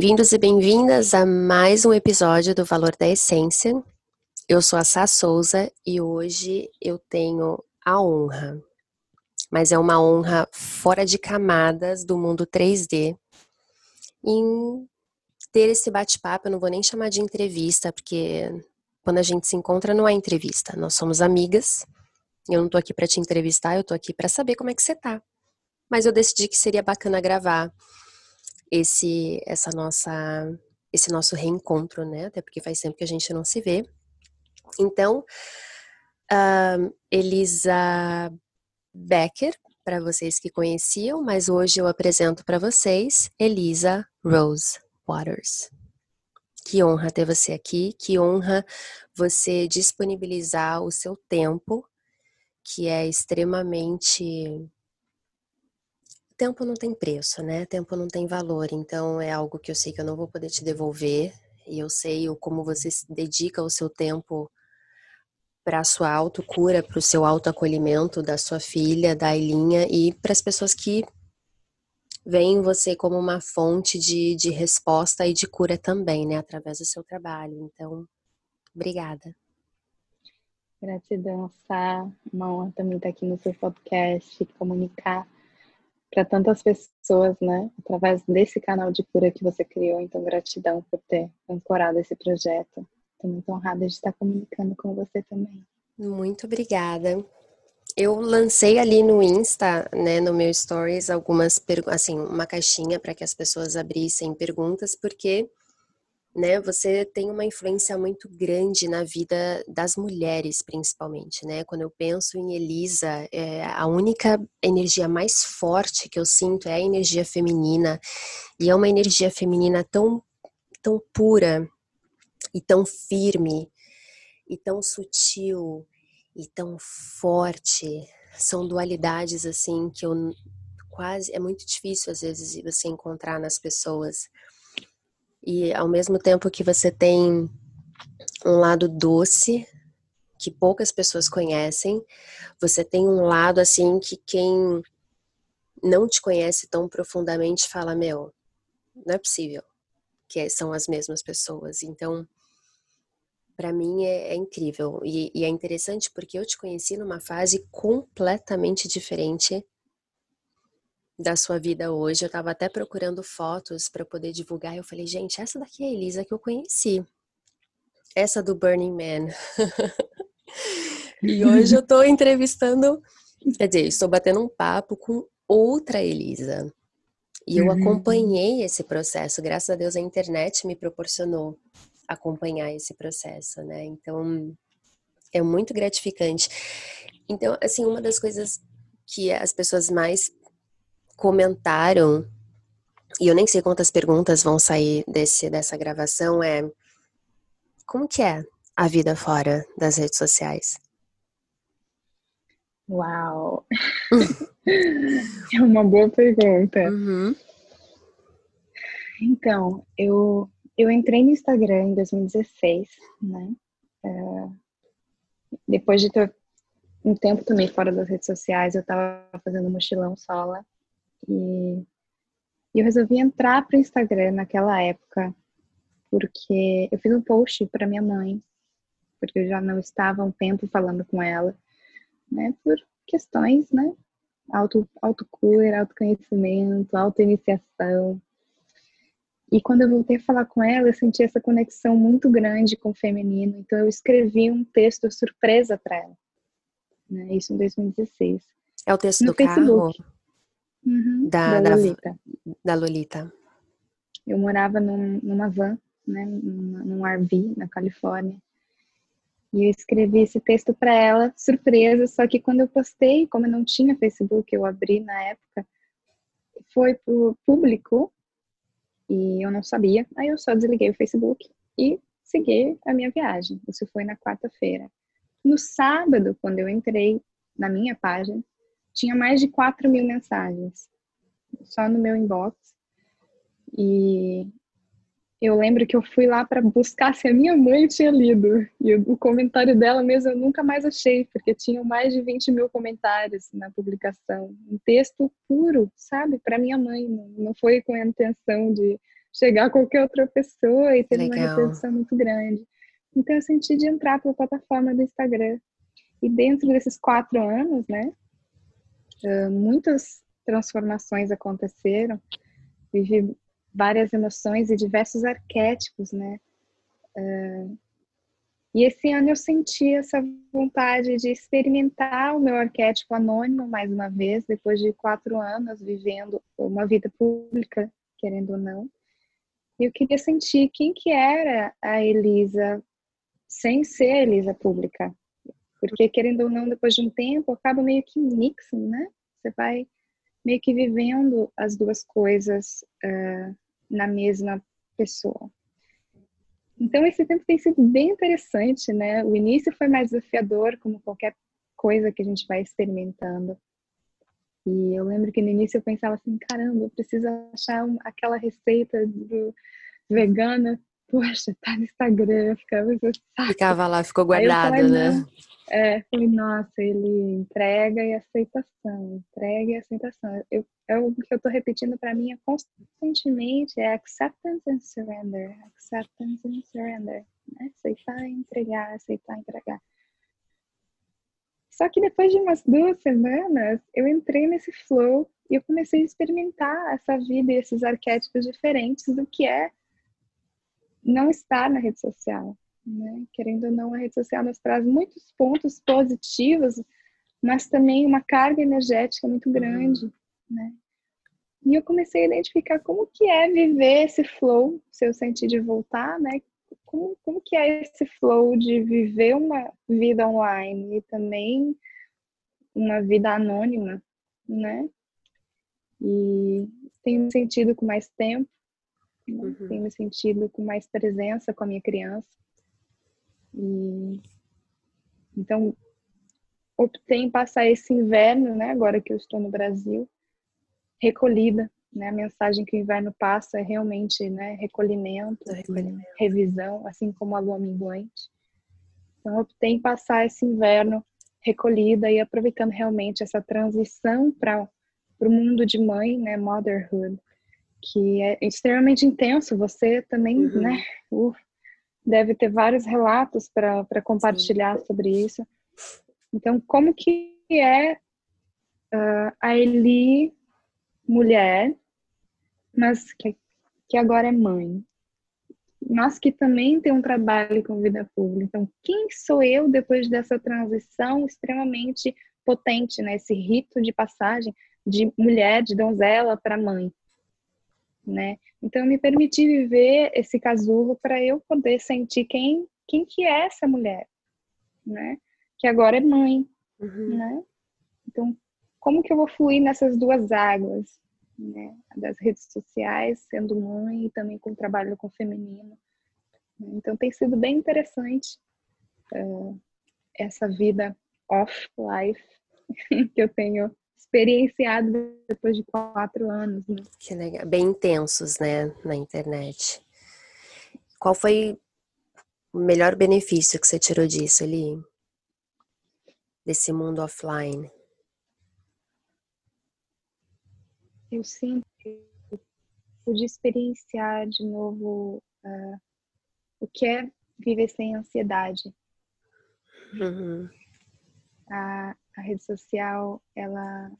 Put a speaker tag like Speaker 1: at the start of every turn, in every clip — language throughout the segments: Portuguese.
Speaker 1: Bem-vindos e bem-vindas a mais um episódio do Valor da Essência. Eu sou a Sá Souza e hoje eu tenho a honra, mas é uma honra fora de camadas do mundo 3D, em ter esse bate-papo. Eu não vou nem chamar de entrevista, porque quando a gente se encontra não é entrevista, nós somos amigas. Eu não tô aqui para te entrevistar, eu tô aqui para saber como é que você tá. Mas eu decidi que seria bacana gravar esse essa nossa esse nosso reencontro, né? Até porque faz tempo que a gente não se vê. Então, uh, Elisa Becker, para vocês que conheciam, mas hoje eu apresento para vocês Elisa Rose Waters. Que honra ter você aqui, que honra você disponibilizar o seu tempo, que é extremamente tempo não tem preço, né? Tempo não tem valor. Então é algo que eu sei que eu não vou poder te devolver. E eu sei como você se dedica o seu tempo para a sua autocura, para o seu autoacolhimento da sua filha, da Ailinha e para as pessoas que veem você como uma fonte de, de resposta e de cura também, né? Através do seu trabalho. Então, obrigada.
Speaker 2: Gratidão, Sá. Uma honra também estar aqui no seu podcast, comunicar para tantas pessoas, né? Através desse canal de cura que você criou. Então, gratidão por ter ancorado esse projeto. Estou muito honrada de estar comunicando com você também.
Speaker 1: Muito obrigada. Eu lancei ali no Insta, né, no meu stories, algumas assim, uma caixinha para que as pessoas abrissem perguntas, porque né, você tem uma influência muito grande na vida das mulheres, principalmente, né? Quando eu penso em Elisa, é, a única energia mais forte que eu sinto é a energia feminina, e é uma energia feminina tão, tão pura e tão firme e tão sutil e tão forte. São dualidades assim que eu quase é muito difícil às vezes você encontrar nas pessoas e ao mesmo tempo que você tem um lado doce que poucas pessoas conhecem, você tem um lado assim que quem não te conhece tão profundamente fala: Meu, não é possível que são as mesmas pessoas. Então, para mim é, é, incrível. E, e é interessante porque eu te conheci numa fase completamente diferente da sua vida hoje. Eu estava até procurando fotos para poder divulgar. Eu falei, gente, essa daqui é a Elisa que eu conheci. Essa do Burning Man. e hoje eu estou entrevistando, quer dizer, estou batendo um papo com outra Elisa. E eu uhum. acompanhei esse processo. Graças a Deus a internet me proporcionou acompanhar esse processo, né? Então é muito gratificante. Então, assim, uma das coisas que as pessoas mais comentaram, e eu nem sei quantas perguntas vão sair desse, dessa gravação, é como que é a vida fora das redes sociais?
Speaker 2: Uau! é uma boa pergunta. Uhum. Então, eu, eu entrei no Instagram em 2016, né? Uh, depois de ter um tempo também fora das redes sociais, eu estava fazendo mochilão sola e eu resolvi entrar para o Instagram naquela época, porque eu fiz um post para minha mãe, porque eu já não estava um tempo falando com ela, né, por questões, né, auto, autocura, autoconhecimento, autoiniciação. E quando eu voltei a falar com ela, eu senti essa conexão muito grande com o feminino, então eu escrevi um texto surpresa para ela, né, isso em 2016.
Speaker 1: É o texto no do Facebook. carro? Uhum, da, da, Lolita. Da, Lolita.
Speaker 2: Eu morava num, numa van, né, num RV na Califórnia. E eu escrevi esse texto para ela, surpresa, só que quando eu postei, como eu não tinha Facebook, eu abri na época, foi pro público e eu não sabia. Aí eu só desliguei o Facebook e segui a minha viagem. Isso foi na quarta-feira. No sábado, quando eu entrei na minha página, tinha mais de 4 mil mensagens só no meu inbox. E eu lembro que eu fui lá para buscar se a minha mãe tinha lido. E o comentário dela mesmo eu nunca mais achei, porque tinham mais de 20 mil comentários na publicação. Um texto puro, sabe? Para minha mãe. Não foi com a intenção de, chegar a qualquer outra pessoa e ter Legal. uma repercussão muito grande. Então eu senti de entrar pela plataforma do Instagram. E dentro desses quatro anos, né, muitas transformações aconteceram. Vivi várias emoções e diversos arquétipos, né? E esse ano eu senti essa vontade de experimentar o meu arquétipo anônimo mais uma vez, depois de quatro anos vivendo uma vida pública, querendo ou não. E eu queria sentir quem que era a Elisa sem ser a Elisa pública. Porque, querendo ou não, depois de um tempo, acaba meio que mixing, né? Você vai meio que vivendo as duas coisas uh, na mesma pessoa. Então, esse tempo tem sido bem interessante, né? O início foi mais desafiador, como qualquer coisa que a gente vai experimentando. E eu lembro que no início eu pensava assim, caramba, eu preciso achar um, aquela receita do vegana. Poxa, tá no Instagram, ficava,
Speaker 1: ficava lá, ficou guardado, né?
Speaker 2: É, falei, nossa, ele entrega e aceitação, entrega e aceitação. Eu, é o que eu estou repetindo para mim é constantemente é acceptance and surrender, acceptance and surrender, né? Aceitar e entregar, aceitar e entregar. Só que depois de umas duas semanas, eu entrei nesse flow e eu comecei a experimentar essa vida e esses arquétipos diferentes do que é não estar na rede social. Né? Querendo ou não, a rede social nos traz muitos pontos positivos, mas também uma carga energética muito uhum. grande, né? E eu comecei a identificar como que é viver esse flow, se eu sentir de voltar, né? Como, como que é esse flow de viver uma vida online e também uma vida anônima, né? E me sentido com mais tempo, né? uhum. tenho me sentido com mais presença com a minha criança. E, então, optei em passar esse inverno, né, agora que eu estou no Brasil, recolhida. Né, a mensagem que o inverno passa é realmente né, recolhimento, recolhimento, revisão, assim como a lua minguante. Então, optei em passar esse inverno recolhida e aproveitando realmente essa transição para o mundo de mãe, né, motherhood, que é extremamente intenso. Você também, uhum. né, uh, deve ter vários relatos para compartilhar Sim. sobre isso. Então, como que é uh, a Eli mulher, mas que, que agora é mãe, mas que também tem um trabalho com vida pública. Então, quem sou eu depois dessa transição extremamente potente, né? Esse rito de passagem de mulher, de donzela para mãe né? Então eu me permiti viver esse casulo para eu poder sentir quem quem que é essa mulher, né? Que agora é mãe, uhum. né? Então como que eu vou fluir nessas duas águas, né? Das redes sociais, sendo mãe e também com o trabalho com o feminino. Então tem sido bem interessante uh, essa vida off life que eu tenho experienciado depois de quatro anos. Né?
Speaker 1: Que legal, bem intensos, né, na internet. Qual foi o melhor benefício que você tirou disso ali? Desse mundo offline?
Speaker 2: Eu sinto que pude experienciar de novo uh, o que é viver sem ansiedade. Uhum. A, a rede social ela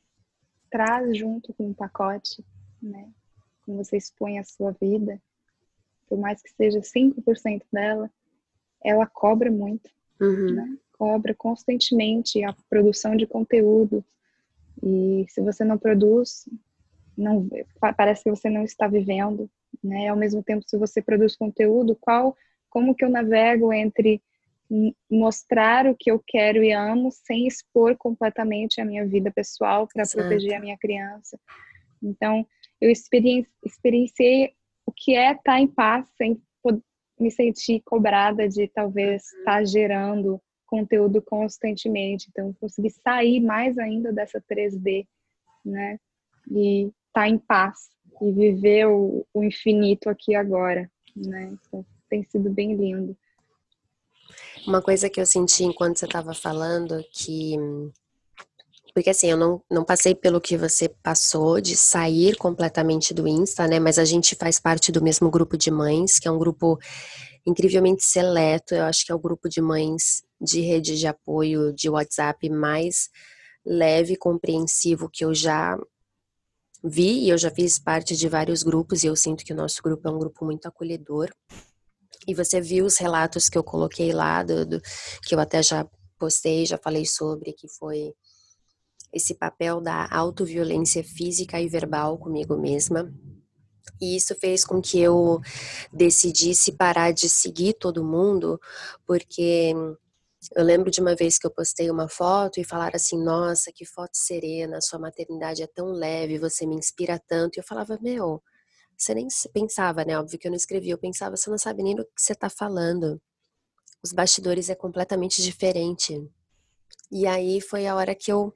Speaker 2: traz junto com o pacote, né? Como você expõe a sua vida, por mais que seja 5% dela, ela cobra muito, uhum. né? Cobra constantemente a produção de conteúdo. E se você não produz, não parece que você não está vivendo, né? Ao mesmo tempo, se você produz conteúdo, qual como que eu navego entre mostrar o que eu quero e amo sem expor completamente a minha vida pessoal para proteger a minha criança. Então, eu experienciei o que é estar em paz sem me sentir cobrada de talvez uhum. estar gerando conteúdo constantemente. Então, consegui sair mais ainda dessa 3D, né? E estar em paz e viver o, o infinito aqui agora, né? Então, tem sido bem lindo.
Speaker 1: Uma coisa que eu senti enquanto você estava falando que Porque assim, eu não, não passei pelo que você passou de sair completamente do Insta, né? Mas a gente faz parte do mesmo grupo de mães, que é um grupo incrivelmente seleto. Eu acho que é o grupo de mães de rede de apoio de WhatsApp mais leve e compreensivo que eu já vi. E eu já fiz parte de vários grupos e eu sinto que o nosso grupo é um grupo muito acolhedor. E você viu os relatos que eu coloquei lá, do, do que eu até já postei, já falei sobre, que foi esse papel da autoviolência física e verbal comigo mesma. E isso fez com que eu decidisse parar de seguir todo mundo, porque eu lembro de uma vez que eu postei uma foto e falaram assim: Nossa, que foto serena, sua maternidade é tão leve, você me inspira tanto. E eu falava: Meu, você nem pensava, né? Óbvio que eu não escrevi, eu pensava: Você não sabe nem do que você está falando. Os bastidores é completamente diferente. E aí foi a hora que eu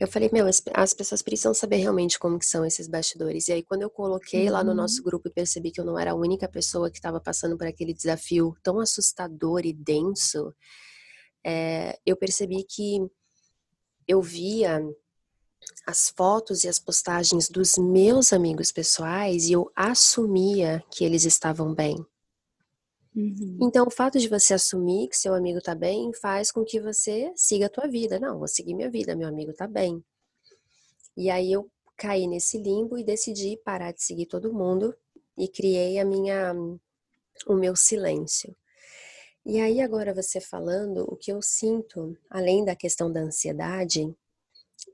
Speaker 1: eu falei, meu, as, as, pessoas precisam saber realmente como que são esses bastidores. E aí, quando eu coloquei uhum. lá no nosso uhum. grupo e percebi que eu não era a única pessoa que estava passando por aquele desafio tão assustador e denso, é, eu percebi que eu via as fotos e as postagens dos meus amigos pessoais e eu assumia que eles estavam bem. Uhum. Então, o fato de você assumir que seu amigo tá bem faz com que você siga a tua vida. Não, vou seguir minha vida, meu amigo tá bem. E aí eu caí nesse limbo e decidi parar de seguir todo mundo e criei a minha o meu silêncio. E aí agora você falando, o que eu sinto, além da questão da ansiedade,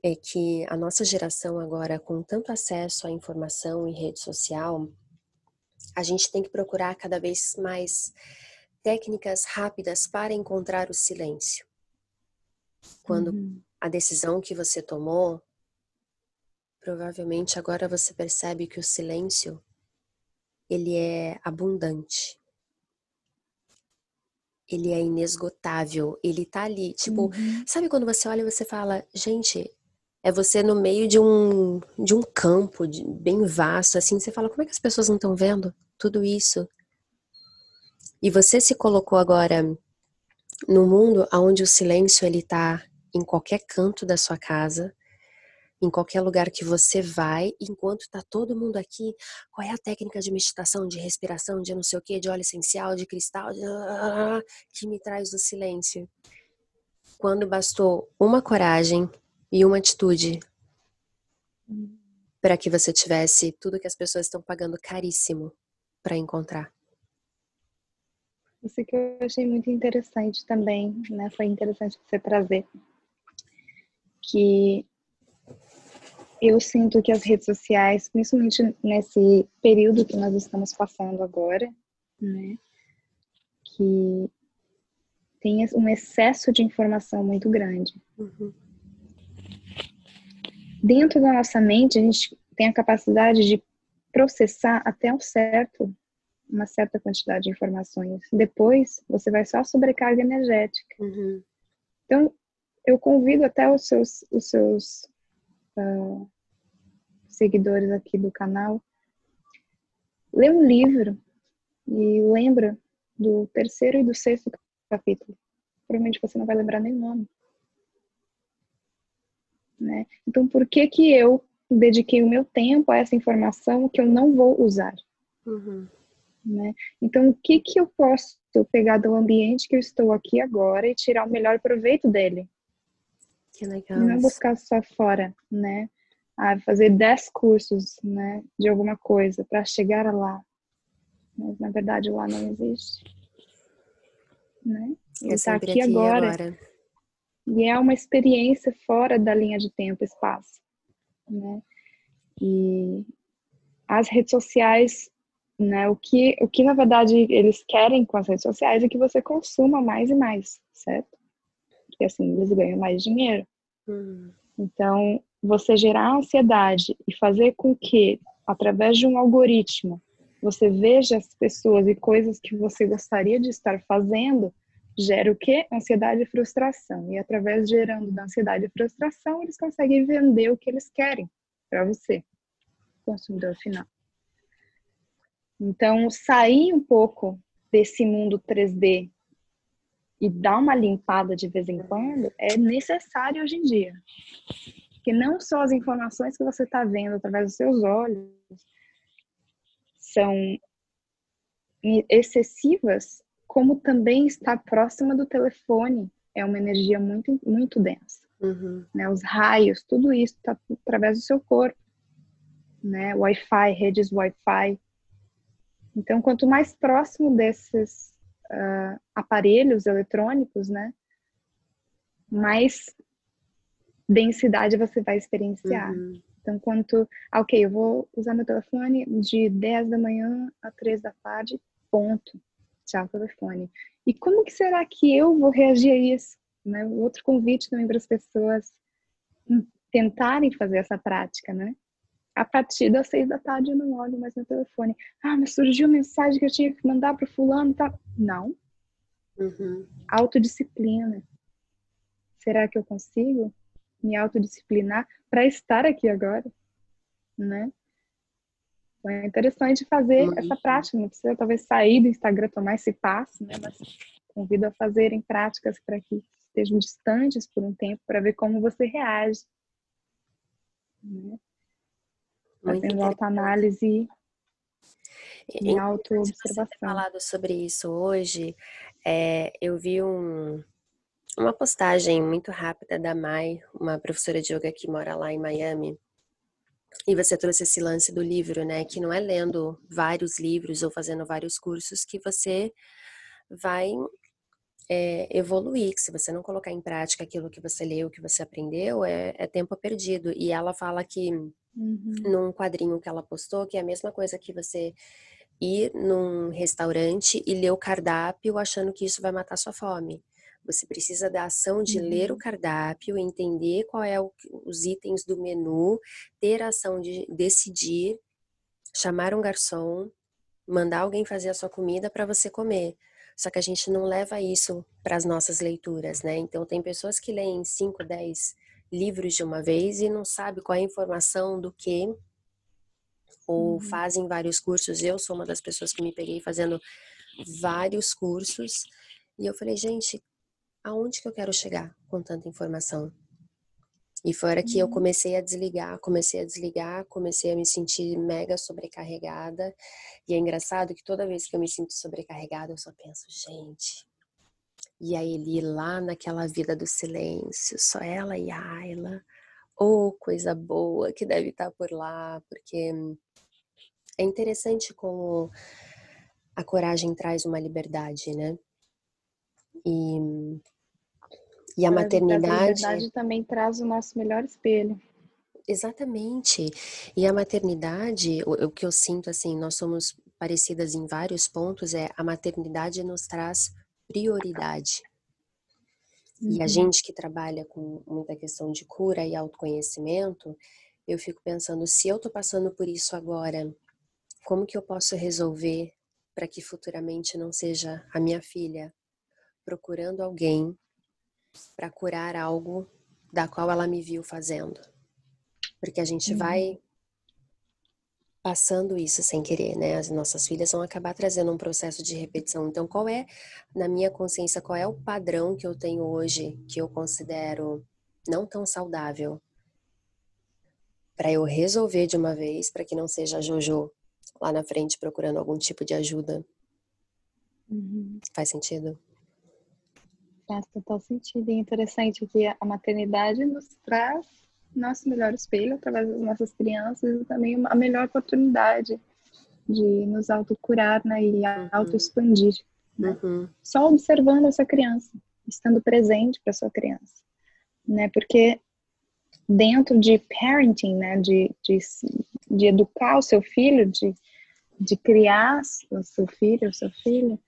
Speaker 1: é que a nossa geração agora com tanto acesso à informação e rede social, a gente tem que procurar cada vez mais técnicas rápidas para encontrar o silêncio. Quando uhum. a decisão que você tomou, provavelmente agora você percebe que o silêncio ele é abundante. Ele é inesgotável, ele tá ali, tipo, uhum. sabe quando você olha e você fala, gente, é você no meio de um, de um campo de, bem vasto, assim, você fala, como é que as pessoas não estão vendo tudo isso? E você se colocou agora no mundo onde o silêncio ele tá em qualquer canto da sua casa, em qualquer lugar que você vai, enquanto tá todo mundo aqui, qual é a técnica de meditação, de respiração, de não sei o que, de óleo essencial, de cristal, de... que me traz o silêncio? Quando bastou uma coragem e uma atitude para que você tivesse tudo que as pessoas estão pagando caríssimo para encontrar.
Speaker 2: Isso que eu achei muito interessante também, né? Foi interessante você trazer que eu sinto que as redes sociais, principalmente nesse período que nós estamos passando agora, né, que tem um excesso de informação muito grande. Uhum dentro da nossa mente, a gente tem a capacidade de processar até um certo, uma certa quantidade de informações. Depois, você vai só sobrecarga energética. Uhum. Então, eu convido até os seus, os seus uh, seguidores aqui do canal, lê um livro e lembra do terceiro e do sexto capítulo. Provavelmente você não vai lembrar nem o nome. Né? Então, por que que eu dediquei o meu tempo a essa informação que eu não vou usar? Uhum. Né? Então, o que que eu posso pegar do ambiente que eu estou aqui agora e tirar o melhor proveito dele?
Speaker 1: Que legal.
Speaker 2: Não buscar só fora, né? Ah, fazer 10 cursos, né, de alguma coisa para chegar lá. Mas na verdade lá não existe. Né? Ele está aqui, aqui agora. agora e é uma experiência fora da linha de tempo e espaço, né? E as redes sociais, né? O que, o que na verdade eles querem com as redes sociais é que você consuma mais e mais, certo? Porque assim eles ganham mais dinheiro. Uhum. Então, você gerar ansiedade e fazer com que, através de um algoritmo, você veja as pessoas e coisas que você gostaria de estar fazendo, gera o quê? Ansiedade e frustração. E através gerando da ansiedade e frustração, eles conseguem vender o que eles querem para você, consumidor final. Então, sair um pouco desse mundo 3D e dar uma limpada de vez em quando é necessário hoje em dia. Porque não só as informações que você está vendo através dos seus olhos são excessivas, como também estar próxima do telefone é uma energia muito, muito densa. Uhum. Né? Os raios, tudo isso está através do seu corpo. Né? Wi-Fi, redes Wi-Fi. Então, quanto mais próximo desses uh, aparelhos eletrônicos, né, mais densidade você vai experienciar. Uhum. Então, quanto, ah, ok, eu vou usar meu telefone de 10 da manhã a 3 da tarde, ponto. Tchau, telefone. E como que será que eu vou reagir a isso? Né? Outro convite também para as pessoas tentarem fazer essa prática, né? A partir das seis da tarde eu não olho mais meu telefone. Ah, mas surgiu mensagem que eu tinha que mandar para fulano, tá? Não. Uhum. Autodisciplina. Será que eu consigo me autodisciplinar para estar aqui agora, né? Então é interessante fazer uhum. essa prática. Não precisa talvez sair do Instagram tomar esse passo, né? Mas convido a fazerem práticas para que estejam distantes por um tempo para ver como você reage. Né? Fazendo autoanálise e auto-observação. Você
Speaker 1: falado sobre isso hoje, é, eu vi um, uma postagem muito rápida da Mai, uma professora de yoga que mora lá em Miami, e você trouxe esse lance do livro, né? Que não é lendo vários livros ou fazendo vários cursos que você vai é, evoluir, que se você não colocar em prática aquilo que você leu, que você aprendeu, é, é tempo perdido. E ela fala que, uhum. num quadrinho que ela postou, que é a mesma coisa que você ir num restaurante e ler o cardápio achando que isso vai matar sua fome. Você precisa da ação de uhum. ler o uhum. cardápio, entender qual é o, os itens do menu, ter a ação de decidir, chamar um garçom, mandar alguém fazer a sua comida para você comer. Só que a gente não leva isso para as nossas leituras, né? Então tem pessoas que leem 5, 10 livros de uma vez e não sabe qual é a informação do que ou uhum. fazem vários cursos. Eu sou uma das pessoas que me peguei fazendo vários cursos e eu falei, gente, aonde que eu quero chegar com tanta informação? E foi hora que eu uhum. comecei a desligar, comecei a desligar, comecei a me sentir mega sobrecarregada. E é engraçado que toda vez que eu me sinto sobrecarregada, eu só penso, gente. E a Eli lá naquela vida do silêncio, só ela e a Ayla. Oh, coisa boa que deve estar por lá, porque é interessante como a coragem traz uma liberdade, né? E e a maternidade. A
Speaker 2: maternidade também traz o nosso melhor espelho.
Speaker 1: Exatamente. E a maternidade, o, o, que eu sinto assim, nós somos parecidas em vários pontos, é a maternidade nos traz prioridade. E a uhum. gente que trabalha com muita questão de cura e autoconhecimento, eu fico pensando, se eu tô passando por isso agora, como que eu posso resolver para que futuramente não seja a minha filha procurando alguém para curar algo da qual ela me viu fazendo. Porque a gente uhum. vai passando isso sem querer, né? As nossas filhas vão acabar trazendo um processo de repetição. Então, qual é, na minha consciência, qual é o padrão que eu tenho hoje que eu considero não tão saudável para eu resolver de uma vez, para que não seja a Jojo lá na frente procurando algum tipo de ajuda? Uhum. Faz sentido?
Speaker 2: Faz total sentido. E é interessante que a maternidade nos traz nosso melhor espelho através das nossas crianças e também a melhor oportunidade de nos autocurar né, e uhum. auto-expandir. Né? Uhum. Só observando essa criança, estando presente para sua criança. Né? Porque dentro de parenting, né, de, de, de educar o seu filho, de, de criar o seu filho, o seu filho,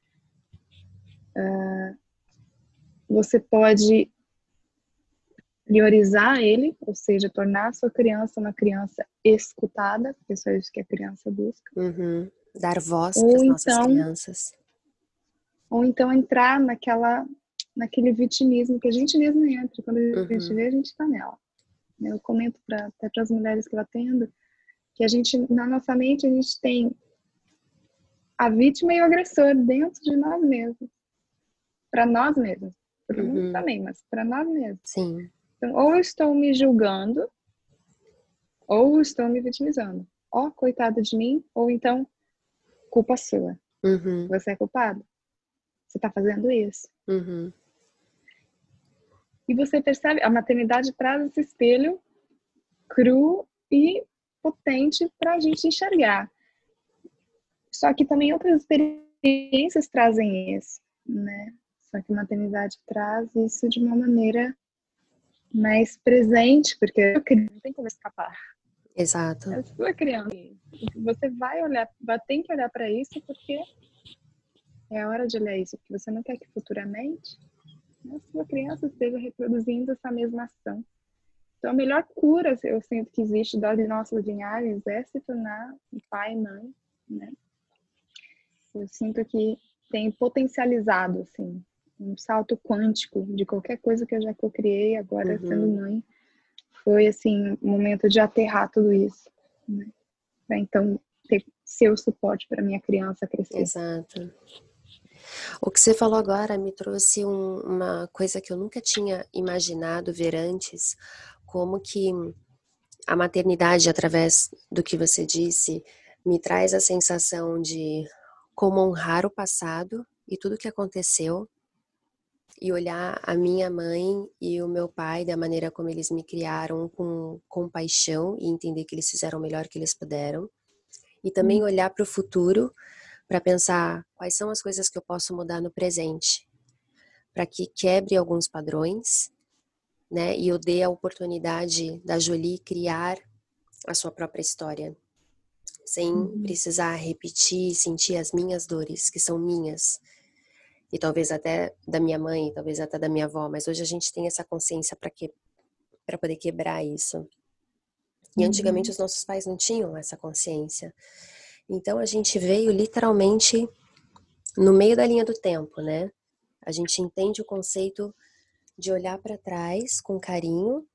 Speaker 2: uh, você pode priorizar ele, ou seja, tornar a sua criança uma criança escutada, porque é só isso que a criança busca.
Speaker 1: Uhum. Dar voz para as nossas então, crianças.
Speaker 2: Ou então entrar naquela, naquele vitimismo que a gente mesmo entra. Quando a gente uhum. vê, a gente está nela. Eu comento pra, até para as mulheres que eu atendo que a gente, na nossa mente, a gente tem a vítima e o agressor dentro de nós mesmos para nós mesmos. Para o
Speaker 1: Uhum.
Speaker 2: mundo também, mas para nós mesmos.
Speaker 1: Sim.
Speaker 2: Então, ou eu estou me julgando, ou estou me vitimizando. Ó, coitado de mim, ou então, culpa sua.
Speaker 1: Uhum.
Speaker 2: Você é culpado. Você está fazendo isso.
Speaker 1: Uhum.
Speaker 2: E você percebe, a maternidade traz esse espelho cru e potente para a gente enxergar. Só que também outras experiências trazem isso, né? Só que a maternidade traz isso de uma maneira mais presente, porque não tem como escapar.
Speaker 1: Exato.
Speaker 2: É a sua criança. Você vai olhar, ter que olhar para isso porque é a hora de olhar isso, porque você não quer que futuramente a sua criança esteja reproduzindo essa mesma ação. Então, a melhor cura, eu sinto que existe das nossas linhagens é se tornar pai e mãe, né? Eu sinto que tem potencializado, assim, um salto quântico de qualquer coisa que eu já criei agora
Speaker 1: Uhum.
Speaker 2: sendo mãe. Foi, assim, um momento de aterrar tudo isso, né? Pra, então, ter seu suporte para minha criança crescer.
Speaker 1: Exato. O que você falou agora me trouxe um- uma coisa que eu nunca tinha imaginado ver antes, como que a maternidade, através do que você disse, me traz a sensação de como honrar o passado e tudo que aconteceu e olhar a minha mãe e o meu pai da maneira como eles me criaram com compaixão e entender que eles fizeram o melhor que eles puderam. E também olhar para o futuro para pensar quais são as coisas que eu posso mudar no presente, para que quebre alguns padrões, né? E eu dê a oportunidade da Jolie criar a sua própria história, sem
Speaker 2: Uhum.
Speaker 1: precisar repetir e sentir as minhas dores, que são minhas. E talvez até da minha mãe, talvez até da minha avó, mas hoje a gente tem essa consciência para que para poder quebrar isso. E antigamente
Speaker 2: Uhum.
Speaker 1: os nossos pais não tinham essa consciência. Então a gente veio literalmente no meio da linha do tempo, né? A gente entende o conceito de olhar para trás com carinho,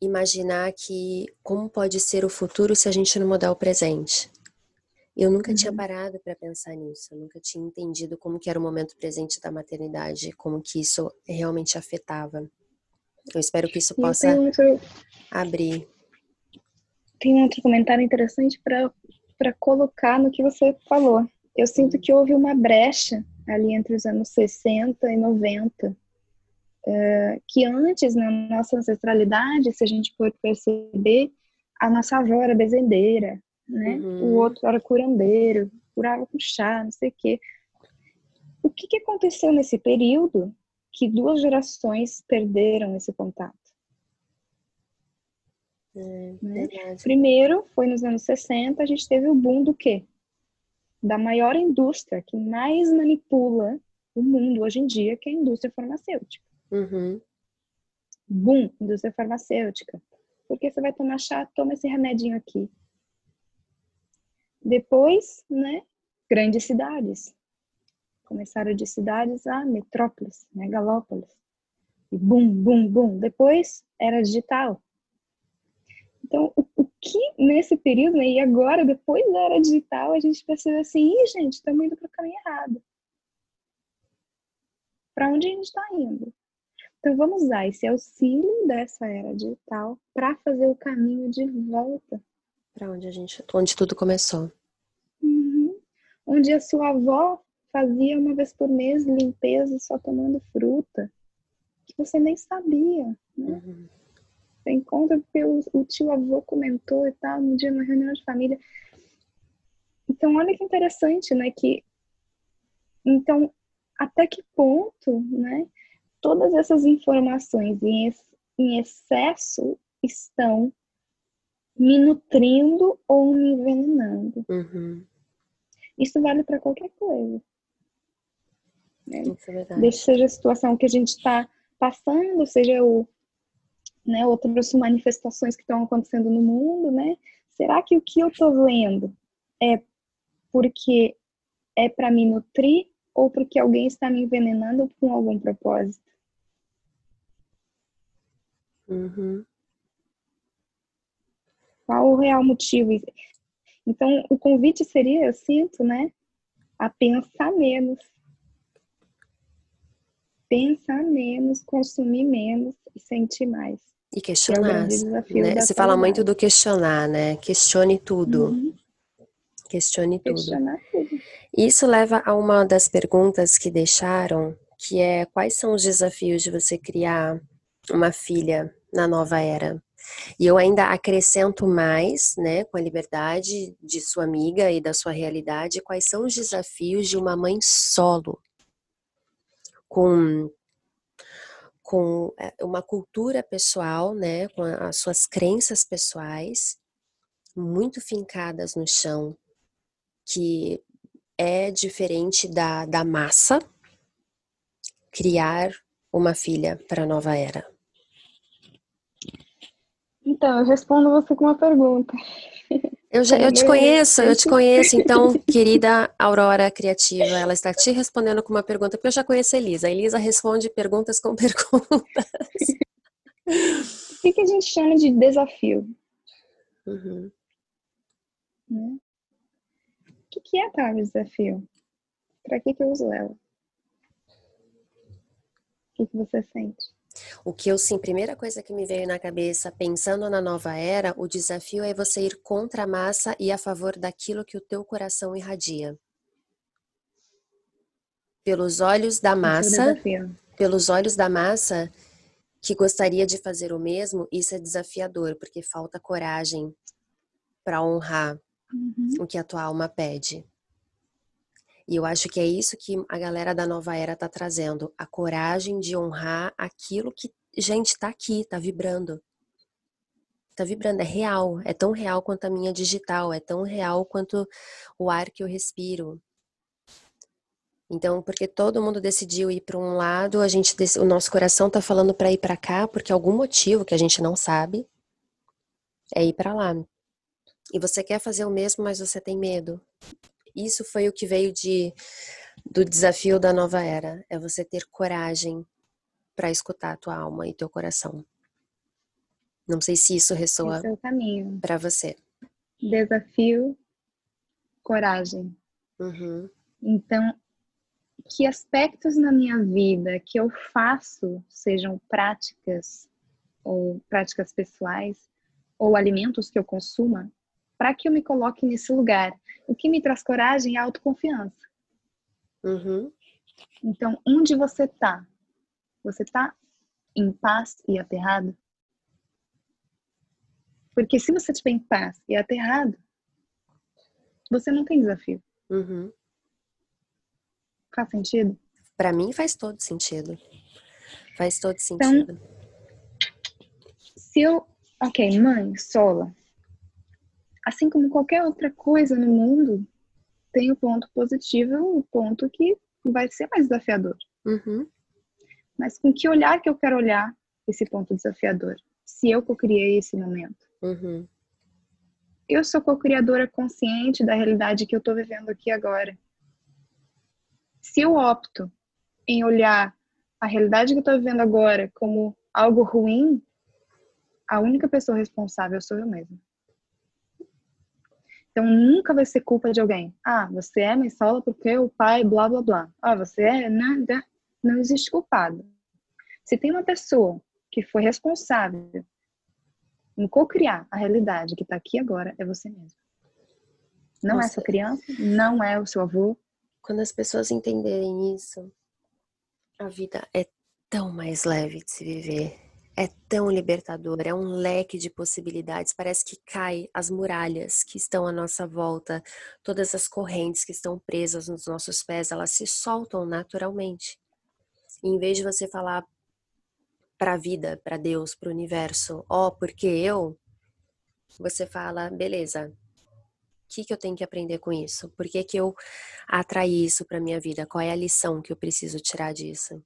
Speaker 1: imaginar que como pode ser o futuro se a gente não mudar o presente. Eu nunca tinha
Speaker 2: Uhum.
Speaker 1: parado para pensar nisso, eu nunca tinha entendido como que era o momento presente da maternidade, como que isso realmente afetava. Eu espero que isso possa
Speaker 2: tem outro,
Speaker 1: abrir.
Speaker 2: tem outro comentário interessante para colocar no que você falou. Eu sinto que houve uma brecha ali entre os anos 60 e 90, eh, que antes, na nossa ancestralidade, se a gente for perceber, a nossa avó era bezendeira, né?
Speaker 1: Uhum.
Speaker 2: O outro era curandeiro, curava com chá, não sei o quê. O que, que aconteceu nesse período que duas gerações perderam esse contato?
Speaker 1: É,
Speaker 2: Né? Primeiro, foi nos anos 60, a gente teve o boom do quê? Da maior indústria que mais manipula o mundo hoje em dia, que é a indústria farmacêutica.
Speaker 1: Uhum.
Speaker 2: Boom, indústria farmacêutica. Porque você vai tomar chá, toma esse remedinho aqui. Depois, né, grandes cidades. Começaram de cidades a metrópoles, megalópolis. E boom, boom, boom. Depois era digital. Então, o, o que nesse período, né, e agora, depois da era digital, a gente percebe assim, Ih, gente, estamos indo para o caminho errado. Para onde a gente está indo? Então, vamos usar esse auxílio dessa era digital para fazer o caminho de volta.
Speaker 1: Para onde a gente, onde tudo começou.
Speaker 2: Uhum. Onde a sua avó fazia uma vez por mês limpeza só tomando fruta, que você nem sabia. Né?
Speaker 1: Uhum.
Speaker 2: Você encontra porque o, o tio avô comentou e tal, no dia uma reunião de família. Então, olha que interessante, né? Que então, até que ponto, né? Todas essas informações em, ex, em excesso estão me nutrindo ou me envenenando.
Speaker 1: Uhum.
Speaker 2: Isso vale para qualquer coisa. Né?
Speaker 1: Isso é verdade.
Speaker 2: Seja a situação que a gente está passando, seja o, né, outras manifestações que estão acontecendo no mundo, né? Será que o que eu estou vendo é porque é para me nutrir ou porque alguém está me envenenando com algum propósito?
Speaker 1: Uhum.
Speaker 2: Qual o real motivo? Então, o convite seria, eu sinto, né, a pensar menos. pensar menos, consumir menos e sentir mais.
Speaker 1: E é questionar. É né? Você fala muito do questionar, né? Questione tudo. Uhum. Questione tudo.
Speaker 2: Questionar tudo.
Speaker 1: Isso leva a uma das perguntas que deixaram, que é quais são os desafios de você criar uma filha na nova era? E eu ainda acrescento mais, né, com a liberdade de sua amiga e da sua realidade, quais são os desafios de uma mãe solo, com com é, uma cultura pessoal, né, com as suas crenças pessoais muito fincadas no chão, que é diferente da, da massa, criar uma filha para a nova era.
Speaker 2: Então, eu respondo você com uma pergunta.
Speaker 1: Eu, já, eu te conheço, eu te conheço. Então, querida Aurora Criativa, ela está te respondendo com uma pergunta, porque eu já conheço a Elisa. A Elisa responde perguntas com perguntas.
Speaker 2: O que, que a gente chama de desafio? Uhum. Né? O que, que é tal desafio? Para que, que eu uso ela? O que, que você sente?
Speaker 1: O que eu sim, primeira coisa que me veio na cabeça, pensando na nova era, o desafio é você ir contra a massa e a favor daquilo que o teu coração irradia. Pelos olhos da é massa, pelos olhos da massa que gostaria de fazer o mesmo, isso é desafiador, porque falta coragem para honrar uhum. o que a tua alma pede. E eu acho que é isso que a galera da nova era tá trazendo, a coragem de honrar aquilo que, gente, tá aqui, tá vibrando. Tá vibrando, é real, é tão real quanto a minha digital, é tão real quanto o ar que eu respiro. Então, porque todo mundo decidiu ir para um lado, a gente o nosso coração tá falando para ir para cá, porque algum motivo que a gente não sabe é ir para lá. E você quer fazer o mesmo, mas você tem medo isso foi o que veio de do desafio da nova era, é você ter coragem para escutar a tua alma e teu coração. Não sei se isso ressoa
Speaker 2: é
Speaker 1: para você.
Speaker 2: Desafio, coragem.
Speaker 1: Uhum.
Speaker 2: Então, que aspectos na minha vida que eu faço, sejam práticas ou práticas pessoais, ou alimentos que eu consuma, para que eu me coloque nesse lugar. O que me traz coragem é autoconfiança.
Speaker 1: Uhum.
Speaker 2: Então, onde você está? Você está em paz e aterrado? Porque se você estiver em paz e aterrado, você não tem desafio.
Speaker 1: Uhum.
Speaker 2: Faz sentido?
Speaker 1: Para mim faz todo sentido. Faz todo então, sentido.
Speaker 2: Então, se eu, ok, mãe, sola, assim como qualquer outra coisa no mundo, tem o ponto positivo e o ponto que vai ser mais desafiador.
Speaker 1: Uhum.
Speaker 2: Mas com que olhar que eu quero olhar esse ponto desafiador? Se eu co-criei esse momento.
Speaker 1: Uhum.
Speaker 2: Eu sou co-criadora consciente da realidade que eu estou vivendo aqui agora. Se eu opto em olhar a realidade que eu estou vivendo agora como algo ruim, a única pessoa responsável sou eu mesma. Então nunca vai ser culpa de alguém. Ah, você é mãe solo porque o pai blá blá blá. Ah, você é nada. Não existe culpado. Se tem uma pessoa que foi responsável em co-criar a realidade que está aqui agora, é você mesmo. Não Nossa. é sua criança, não é o seu avô.
Speaker 1: Quando as pessoas entenderem isso, a vida é tão mais leve de se viver é tão libertador, é um leque de possibilidades, parece que cai as muralhas que estão à nossa volta, todas as correntes que estão presas nos nossos pés, elas se soltam naturalmente. E em vez de você falar para a vida, para Deus, para o universo, ó, oh, porque eu, você fala, beleza, o que, que eu tenho que aprender com isso? Por que, que eu atraí isso para minha vida? Qual é a lição que eu preciso tirar disso?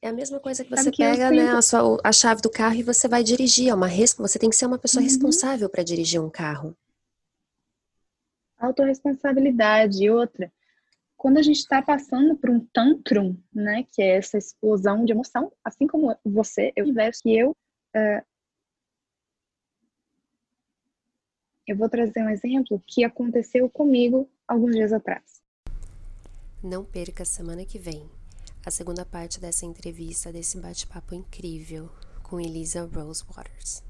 Speaker 1: É a mesma coisa que você pega né, a, sua, a chave do carro e você vai dirigir. É uma, você tem que ser uma pessoa uhum. responsável para dirigir um carro.
Speaker 2: Autoresponsabilidade. E outra, quando a gente está passando por um tantrum, né, que é essa explosão de emoção, assim como você, eu tivesse que eu. Uh, eu vou trazer um exemplo que aconteceu comigo alguns dias atrás.
Speaker 1: Não perca a semana que vem a segunda parte dessa entrevista, desse bate-papo incrível com Elisa Rose Waters.